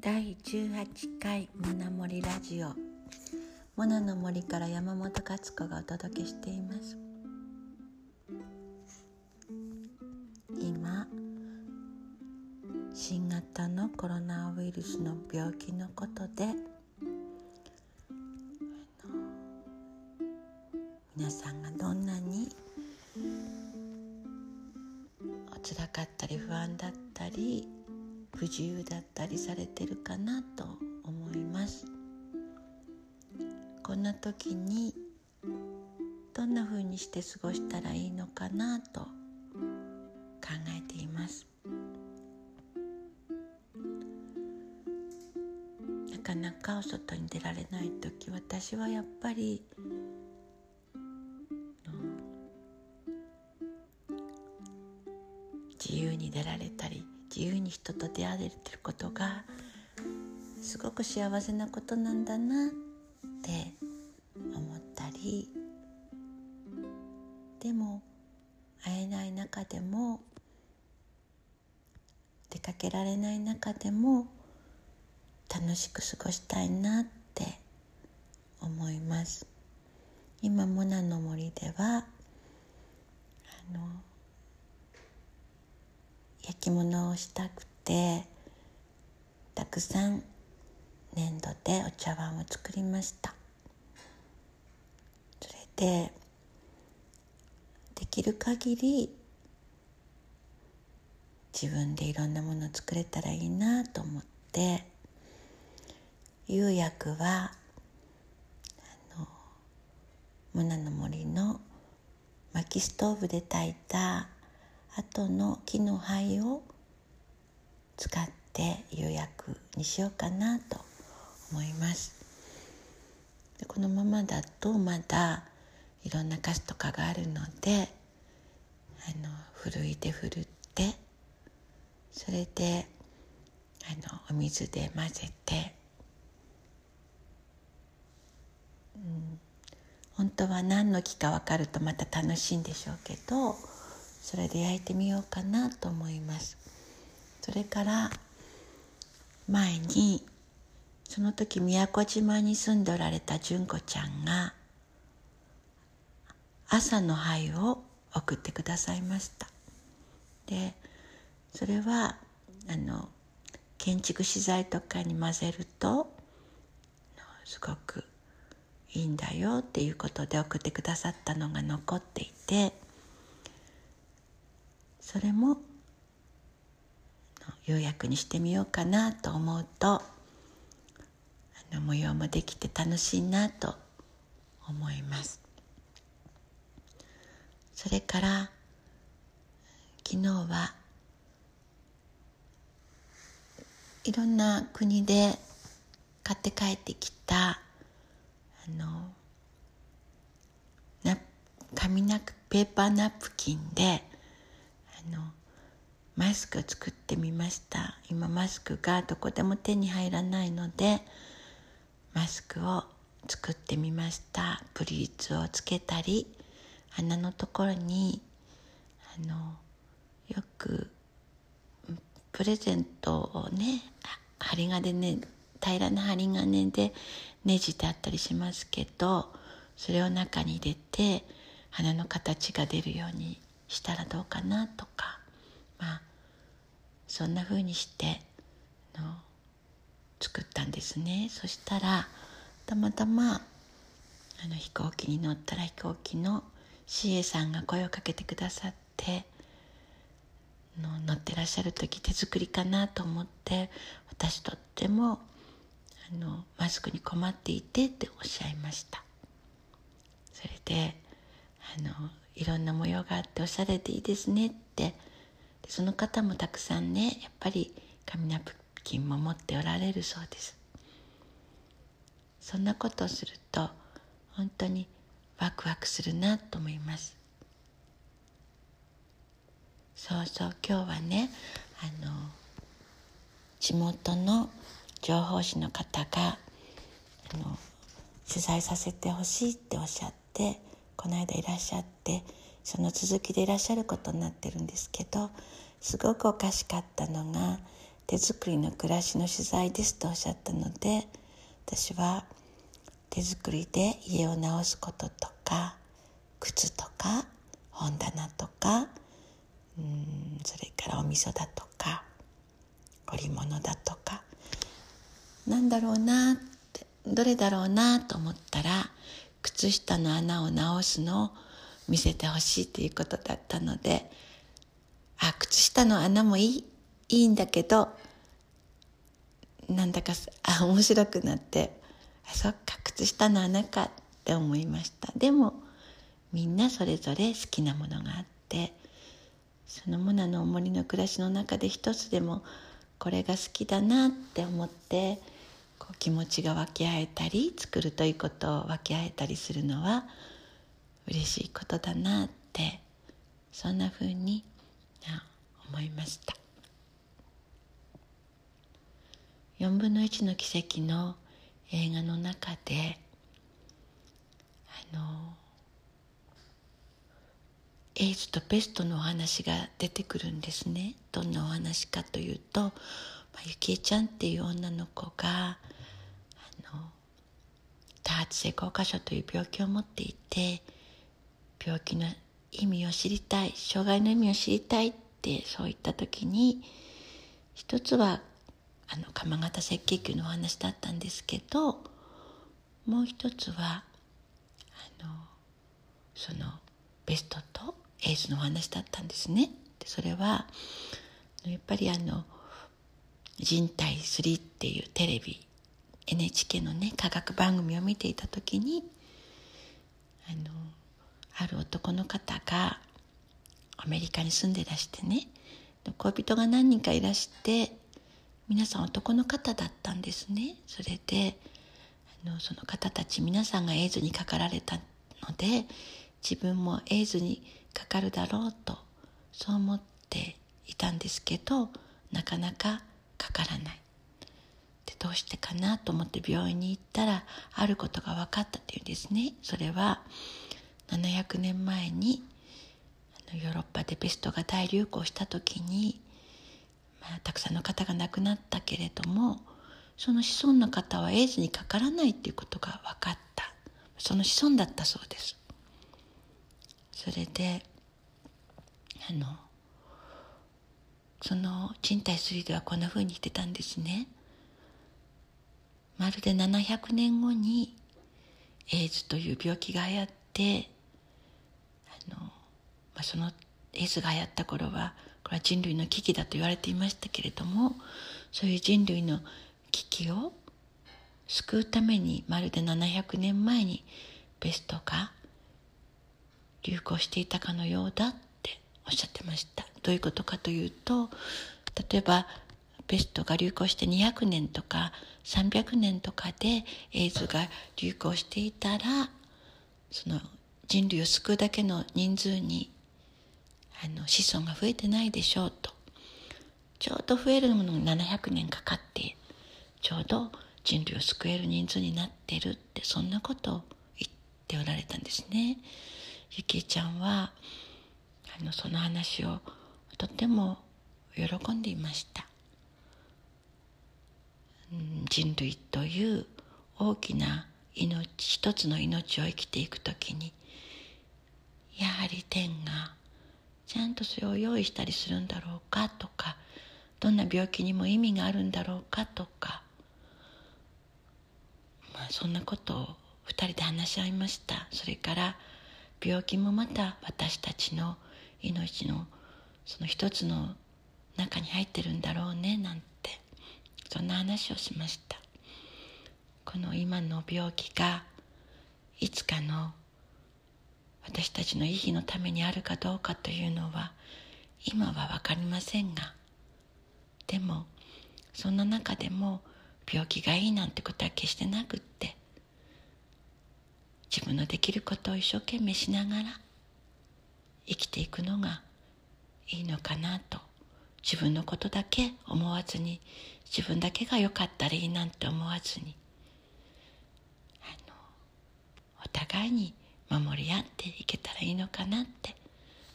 第18回モナモリラジオ。モナの森から山本勝子がお届けしています。今新型のコロナウイルスの病気のことで皆さんがどんなにおつらかったり不安だったり不自由だったりされてるかなと思います。こんな時にどんな風にして過ごしたらいいのかなと考えています。なかなかお外に出られない時私はやっぱり自由に出られたり自由に人と出会えてることがすごく幸せなことなんだなって思ったりでも会えない中でも出かけられない中でも楽しく過ごしたいなって思います。今モナの森ではあの焼き物をしたくてたくさん粘土でお茶碗を作りました。それでできる限り自分でいろんなものを作れたらいいなと思って釉薬はあのモナの森の薪ストーブで炊いた後の木の灰を使って釉薬にしようかなと思います。でこのままだとまだいろんなカスとかがあるのであのふるいでふるってそれであのお水で混ぜて、うん、本当は何の木か分かるとまた楽しいんでしょうけどそれで焼いてみようかなと思います。それから前にその時宮古島に住んでおられた純子ちゃんが朝の灰を送ってくださいました。でそれはあの建築資材とかに混ぜるとすごくいいんだよっていうことで送ってくださったのが残っていてそれも釉薬にしてみようかなと思うとあの模様もできて楽しいなと思います。それから昨日はいろんな国で買って帰ってきたあのな紙ナペーパーナプキンでのマスク作ってみました。今マスクがどこでも手に入らないのでマスクを作ってみました。プリーツをつけたり鼻のところにあのよくプレゼントをね針金ね平らな針金でねじってあったりしますけどそれを中に入れて鼻の形が出るようにしたらどうかなとかまあそんな風にしての作ったんですね。そしたらたまたまあの飛行機に乗ったら飛行機の CA さんが声をかけてくださっての乗ってらっしゃる時手作りかなと思って私とってもあのマスクに困っていてっておっしゃいました。それであのいろんな模様があっておしゃれでいいですねって。でその方もたくさんねやっぱり紙ナプキンも持っておられるそうです。そんなことをすると本当にワクワクするなと思います。そうそう今日はねあの地元の情報誌の方があの取材させてほしいっておっしゃってこの間いらっしゃってその続きでいらっしゃることになってるんですけどすごくおかしかったのが手作りの暮らしの取材ですとおっしゃったので私は手作りで家を直すこととか靴とか本棚とかうんそれからお味噌だとか織物だとかなんだろうなってどれだろうなと思ったら靴下の穴を直すのを見せてほしいということだったのであ靴下の穴もいいいいんだけどなんだかあ面白くなってあそっか靴下の穴かって思いました。でもみんなそれぞれ好きなものがあってそのモナの森の暮らしの中で一つでもこれが好きだなって思ってこう気持ちが分け合えたり作るということを分け合えたりするのは嬉しいことだなってそんなふうに思いました。4分の1の奇跡の映画の中であのエイズとペストのお話が出てくるんですね。どんなお話かというと、まあ、ゆきえちゃんっていう女の子があの多発性硬化症という病気を持っていて病気の意味を知りたい障害の意味を知りたいってそういった時に一つはあの鎌形赤血球のお話だったんですけどもう一つはあのそのベストとエイズのお話だったんですね。でそれはやっぱりあの人体3っていうテレビ NHK のね科学番組を見ていた時にあのある男の方がアメリカに住んでらしてね恋人が何人かいらして皆さん男の方だったんですね。それであのその方たち皆さんがエイズにかかられたので自分もエイズにかかるだろうとそう思っていたんですけどなかなかかからない。でどうしてかなと思って病院に行ったらあることが分かったっていうんですね。それは700年前にヨーロッパでペストが大流行した時に、まあ、たくさんの方が亡くなったけれどもその子孫の方はエイズにかからないっていうことが分かった。その子孫だったそうです。それであのその人体3ではこんなふうに言ってたんですね。まるで700年後にエイズという病気が流行ってあの、まあ、そのエイズが流行った頃はこれは人類の危機だと言われていましたけれどもそういう人類の危機を救うためにまるで700年前にペストが流行していたかのようだおっしゃってましたどういうことかというと例えばペストが流行して200年とか300年とかでエイズが流行していたらその人類を救うだけの人数にあの子孫が増えてないでしょうとちょうど増えるものが700年かかってちょうど人類を救える人数になってるってそんなことを言っておられたんですね。ゆきえちゃんはあのその話をとても喜んでいました、人類という大きな命一つの命を生きていく時にやはり天がちゃんとそれを用意したりするんだろうかとかどんな病気にも意味があるんだろうかとか、まあ、そんなことを2人で話し合いました。それから病気もまた私たちの命のその一つの中に入ってるんだろうねなんてそんな話をしました。この今の病気がいつかの私たちの意義のためにあるかどうかというのは今は分かりませんがでもそんな中でも病気がいいなんてことは決してなくって自分のできることを一生懸命しながら生きていくのがいいのかなと自分のことだけ思わずに自分だけが良かったらいいなんて思わずに。あのお互いに守り合っていけたらいいのかなって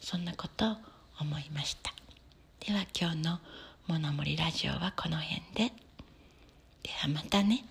そんなことを思いました。では今日のモノモリラジオはこの辺で。ではまたね。